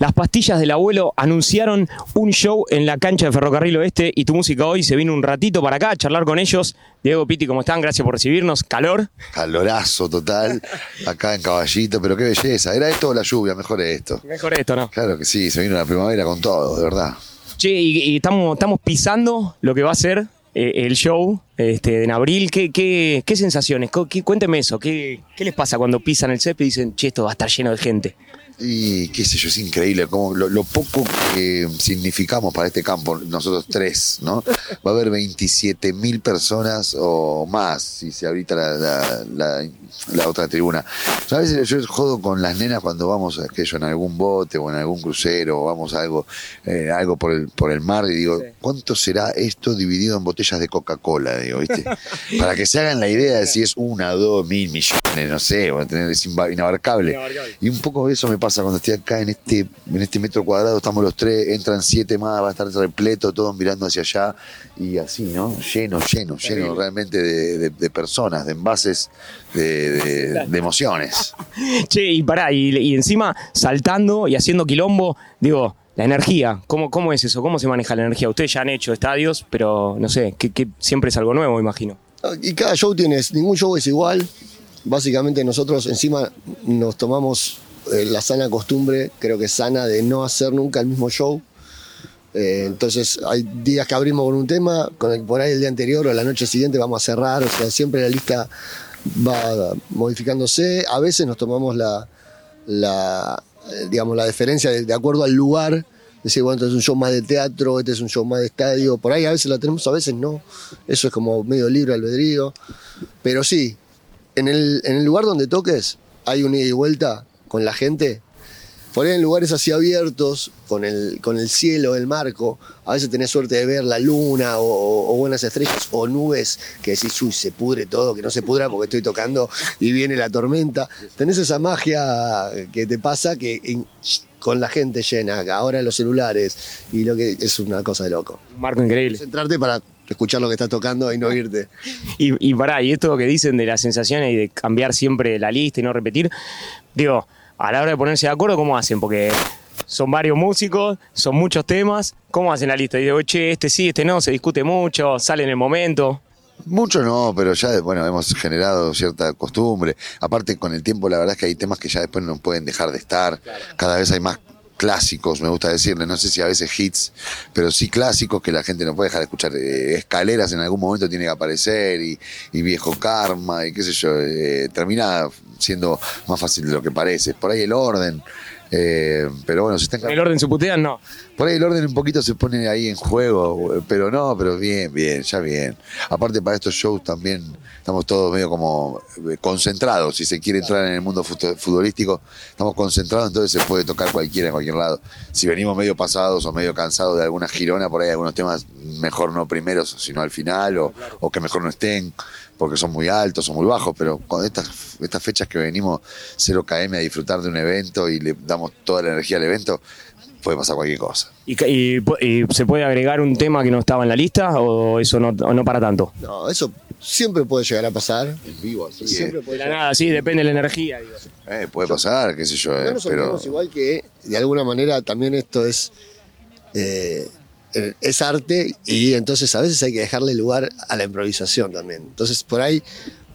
Las pastillas del abuelo anunciaron un show en la cancha de Ferrocarril Oeste y tu música hoy se vino un ratito para acá a charlar con ellos. Diego Piti, ¿cómo están? Gracias por recibirnos. Calor. Calorazo total, acá en Caballito, pero qué belleza. ¿Era esto o la lluvia? Mejor esto. Mejor esto, ¿no? Claro que sí, se vino la primavera con todo, de verdad. Che, y, y estamos, estamos pisando lo que va a ser eh, el show este, en abril. ¿Qué, qué, qué sensaciones? Qué- cuénteme eso. ¿Qué, ¿Qué les pasa cuando pisan el césped y dicen, che, esto va a estar lleno de gente? Y qué sé yo, es increíble como lo, lo poco que significamos para este campo, nosotros tres, ¿no? Va a haber 27 mil personas o más, si se ahorita la, la, la- la otra tribuna. A veces yo jodo con las nenas cuando vamos a aquello, en algún bote o en algún crucero o vamos a algo, eh, algo por el, por el mar y digo, ¿cuánto será esto dividido en botellas de Coca-Cola? Digo, ¿viste? Para que se hagan la idea de si es una, dos, mil millones, no sé, va a tener, es inabarcable. Y un poco eso me pasa cuando estoy acá en este, en este metro cuadrado, estamos los tres, entran siete más, va a estar repleto, todos mirando hacia allá, y así, ¿no? Lleno, lleno, lleno realmente de, de- de personas, de envases, de, de- de emociones. Che, y pará, y, y encima saltando y haciendo quilombo, digo, la energía, ¿cómo, ¿cómo es eso? ¿Cómo se maneja la energía? Ustedes ya han hecho estadios, pero no sé, que, que siempre es algo nuevo, me imagino. Y cada show tienes, ningún show es igual. Básicamente nosotros encima nos tomamos eh, la sana costumbre, creo que sana, de no hacer nunca el mismo show. Eh, entonces hay días que abrimos con un tema, con el, por ahí el día anterior o la noche siguiente vamos a cerrar, o sea, siempre la lista va modificándose. A veces nos tomamos la, eh, digamos, la deferencia de, de acuerdo al lugar. Decir, bueno, este es un show más de teatro, este es un show más de estadio. Por ahí a veces la tenemos, a veces no. Eso es como medio libre albedrío. Pero sí, en el, en el lugar donde toques hay un ida y vuelta con la gente. Por ahí en lugares así abiertos, con el, con el cielo, el marco, a veces tenés suerte de ver la luna o, buenas estrellas o nubes que decís, uy, se pudre todo, que no se pudra porque estoy tocando y viene la tormenta. Tenés esa magia que te pasa que en- con la gente llena, ahora los celulares, y lo que es una cosa de loco. Un marco increíble. Centrarte para escuchar lo que estás tocando y no irte. Y, y pará, y esto que dicen de las sensaciones y de cambiar siempre la lista y no repetir, digo, a la hora de ponerse de acuerdo, ¿cómo hacen? Porque son varios músicos, son muchos temas, ¿cómo hacen la lista? Y digo, che, este sí, este no, se discute mucho, sale en el momento. Mucho no, pero ya, bueno, hemos generado cierta costumbre. Aparte, con el tiempo, la verdad es que hay temas que ya después no pueden dejar de estar. Cada vez hay más clásicos, me gusta decirle, no sé si a veces hits, pero sí clásicos que la gente no puede dejar de escuchar. Eh, escaleras en algún momento tiene que aparecer y, y viejo karma y qué sé yo, eh, termina siendo más fácil de lo que parece. Por ahí el orden, eh, pero bueno, se está En el orden se putean, no. por ahí el orden un poquito se pone ahí en juego, pero no, pero bien, bien, ya bien. Aparte para estos shows también estamos todos medio como eh, concentrados, si se quiere entrar en el mundo fut- futbolístico, estamos concentrados, entonces se puede tocar cualquiera en cualquier lado. Si venimos medio pasados o medio cansados de alguna girona, por ahí algunos temas mejor no primeros, sino al final, o, o que mejor no estén, porque son muy altos o muy bajos, pero con estas, estas fechas que venimos 0 km a disfrutar de un evento y le damos toda la energía al evento, puede pasar cualquier cosa. ¿Y, se puede agregar un tema que no estaba en la lista o eso no, o no para tanto? No, eso siempre puede llegar a pasar. En vivo, así Siempre De puede la llegar. nada, sí, depende de la energía. digo. Eh, puede pasar, qué sé yo, eh, No nos pero igual que de alguna manera también esto es eh, eh, es arte y entonces a veces hay que dejarle lugar a la improvisación también. Entonces por ahí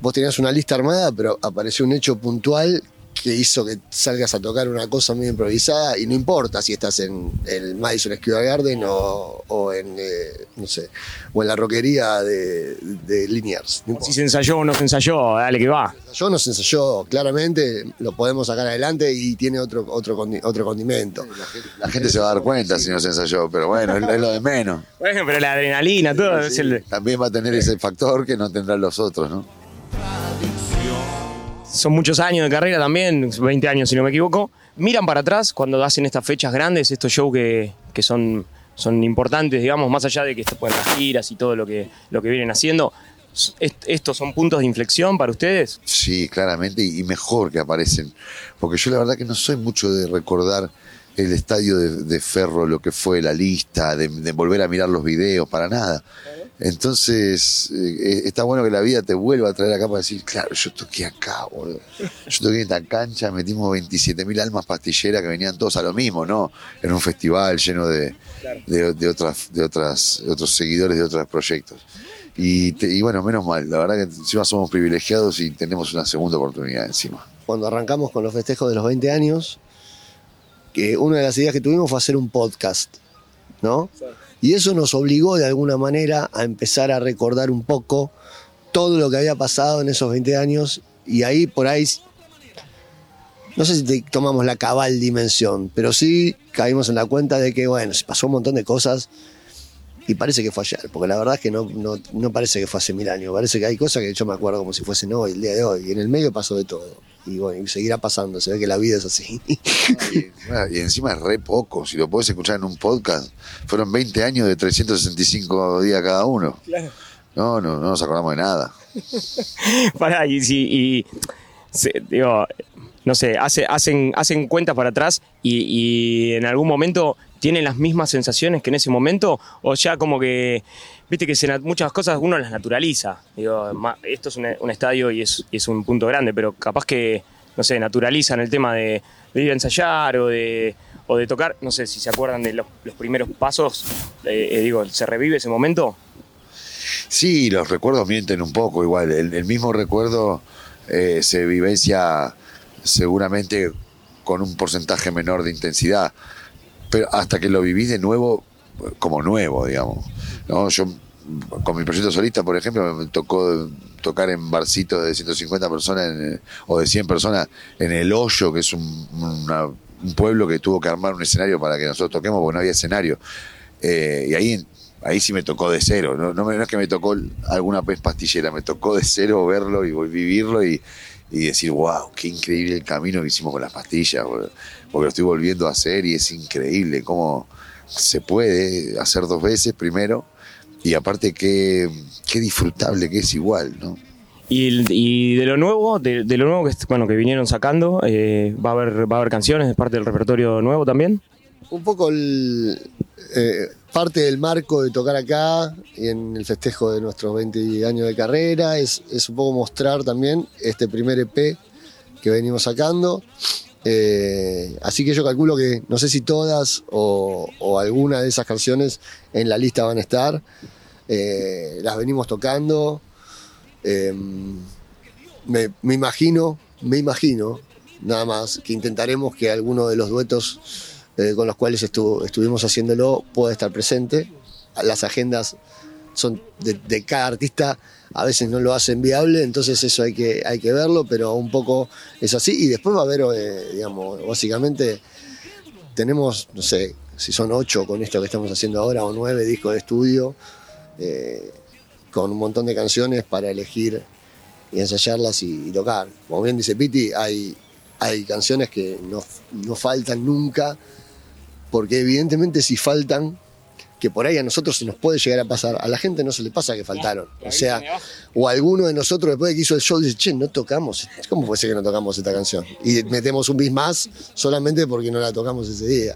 vos tenías una lista armada, pero apareció un hecho puntual que hizo que salgas a tocar una cosa muy improvisada y no importa si estás en el Madison Square Garden o, o en eh, no sé o en la roquería de, de Liniers. No. Si se ensayó o no se ensayó, dale que va. Yo nos ensayó claramente, lo podemos sacar adelante y tiene otro, otro, condi- otro condimento. la gente se va a dar cuenta si no se ensayó, pero bueno, es, es lo de menos. Bueno, pero la adrenalina, todo es el... También va a tener ese factor que no tendrán los otros, ¿no? Son muchos años de carrera también, 20 años si no me equivoco. Miran para atrás cuando hacen estas fechas grandes, estos shows que, que son, son importantes, digamos, más allá de que se pueden las giras y todo lo que, lo que vienen haciendo. ¿est- ¿Estos son puntos de inflexión para ustedes? Sí, claramente, y mejor que aparecen. Porque yo la verdad que no soy mucho de recordar el estadio de, de Ferro, lo que fue la lista, de, de volver a mirar los videos, para nada. Entonces, eh, está bueno que la vida te vuelva a traer acá para decir, claro, yo toqué acá, boludo. Yo toqué en esta cancha, metimos 27 mil almas pastilleras que venían todos a lo mismo, ¿no? Era un festival lleno de, de, de otras, de otras, de otros seguidores de otros proyectos. Y, te- y bueno, menos mal, la verdad que encima somos privilegiados y tenemos una segunda oportunidad encima. Cuando arrancamos con los festejos de los 20 años, que una de las ideas que tuvimos fue hacer un podcast, ¿no? Y eso nos obligó de alguna manera a empezar a recordar un poco todo lo que había pasado en esos 20 años. Y ahí por ahí, no sé si tomamos la cabal dimensión, pero sí caímos en la cuenta de que, bueno, se pasó un montón de cosas y parece que fue ayer, porque la verdad es que no, no, no parece que fue hace mil años, parece que hay cosas que yo me acuerdo como si fuesen hoy, el día de hoy, y en el medio pasó de todo. Y bueno, y seguirá pasando, se ve que la vida es así. Y encima, y encima es re poco, si lo podés escuchar en un podcast, fueron 20 años de 365 días cada uno. No, no, no nos acordamos de nada. Pará, y si, y, digo, no sé, hace- hacen, hacen cuentas para atrás y, en algún momento tienen las mismas sensaciones que en ese momento, o ya como que, viste que muchas cosas uno las naturaliza. Digo, esto es un, estadio y es, es un punto grande, pero capaz que, no sé, naturalizan el tema de, de ir a ensayar o de, o de tocar, no sé si se acuerdan de los, primeros pasos, eh, eh, digo, ¿se revive ese momento? Sí, los recuerdos mienten un poco igual. El mismo recuerdo eh, se vivencia seguramente con un porcentaje menor de intensidad, pero hasta que lo vivís de nuevo, como nuevo, digamos. ¿no? Yo con mi proyecto solista, por ejemplo, me tocó tocar en barcitos de 150 personas o de 100 personas en El Hoyo, que es un pueblo que tuvo que armar un escenario para que nosotros toquemos porque no había escenario. Eh, y ahí, ahí sí me tocó de cero. No, no, es que me tocó alguna vez pastillera, me tocó de cero verlo y vivirlo y, y decir, wow, qué increíble el camino que hicimos con las pastillas, boludo". porque lo estoy volviendo a hacer y es increíble cómo se puede hacer dos veces primero y aparte qué, qué disfrutable que es igual, ¿no? Y, y de lo nuevo, de, de lo nuevo que, bueno, que vinieron sacando, eh, ¿va, a haber, ¿va a haber canciones de parte del repertorio nuevo también? un poco el, eh, parte del marco de tocar acá y en el festejo de nuestros 20 años de carrera es, es un poco mostrar también este primer EP que venimos sacando. Eh, así que yo calculo que no sé si todas o, alguna de esas canciones en la lista van a estar. Eh, las venimos tocando. Eh, me, me imagino, me imagino, nada más, que intentaremos que alguno de los duetos eh, con los cuales estu- estuvimos haciéndolo pueda estar presente. Las agendas son de, de cada artista, a veces no lo hacen viable, entonces eso hay que, hay que verlo, pero un poco es así. Y después va a haber, eh, digamos, básicamente tenemos, no sé, si son ocho con esto que estamos haciendo ahora o nueve discos de estudio, eh, con un montón de canciones para elegir y ensayarlas y, y tocar. Como bien dice Piti, hay, hay canciones que no, no faltan nunca, porque evidentemente si faltan, que por ahí a nosotros se nos puede llegar a pasar, a la gente no se le pasa que faltaron. O sea, o alguno de nosotros después de que hizo el show dice, che, no tocamos, ¿cómo puede ser que no tocamos esta canción? Y metemos un bis más solamente porque no la tocamos ese día.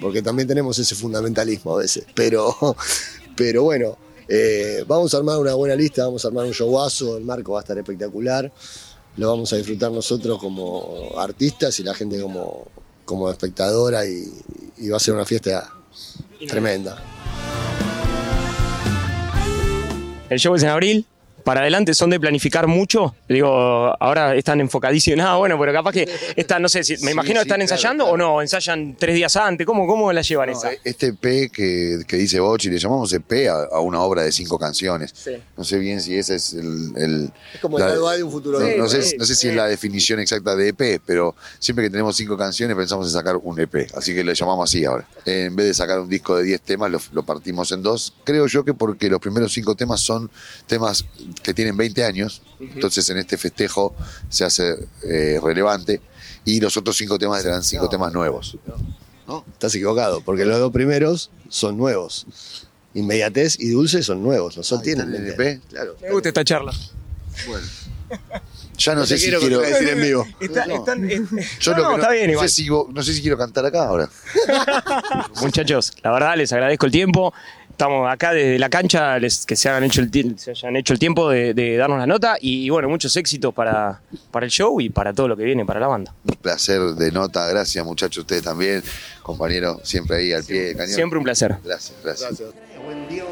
Porque también tenemos ese fundamentalismo a veces. Pero, pero bueno, eh, vamos a armar una buena lista, vamos a armar un showazo, el marco va a estar espectacular. Lo vamos a disfrutar nosotros como artistas y la gente como, como espectadora y, y va a ser una fiesta tremenda. El show es en abril. Para adelante son de planificar mucho. Digo, ahora están enfocadísimos. Nada, bueno, pero capaz que están, no sé, si, me Sí, imagino sí, están claro, ensayando claro. o no, ensayan tres días antes. ¿Cómo, cómo la llevan No, esa? este EP que, que dice Bochi, le llamamos EP a, a una obra de cinco canciones. Sí. No sé bien si ese es el... el- Es como la- el hay un futuro. no, de- no sé, sí, no sé si es la definición exacta de EP, pero siempre que tenemos cinco canciones pensamos en sacar un EP, así que le llamamos así ahora. En vez de sacar un disco de 10 temas, lo, lo partimos en dos. Creo yo que porque los primeros cinco temas son temas que tienen 20 años, entonces en este festejo se hace eh, relevante, y los otros cinco temas serán cinco temas nuevos. No, estás equivocado, porque los dos primeros son nuevos. Inmediatez y Dulce son nuevos, no son Ah, tienen ¿están en el? Claro. Me gusta esta charla. Bueno. Ya no sé si quiero quiero. contradecir en vivo. Está- están- eh, Yo no, está bien no, igual. sé si, vos- no sé si quiero cantar acá ahora. Muchachos, la verdad les agradezco el tiempo. Estamos acá desde la cancha, les, que se hayan hecho el, se hayan hecho el tiempo de, de darnos la nota y, bueno, muchos éxitos para, para el show y para todo lo que viene para la banda. Un placer de nota, gracias muchachos, ustedes también, compañeros, siempre ahí al pie del cañón. Siempre un placer. Gracias, gracias. Creo en Dios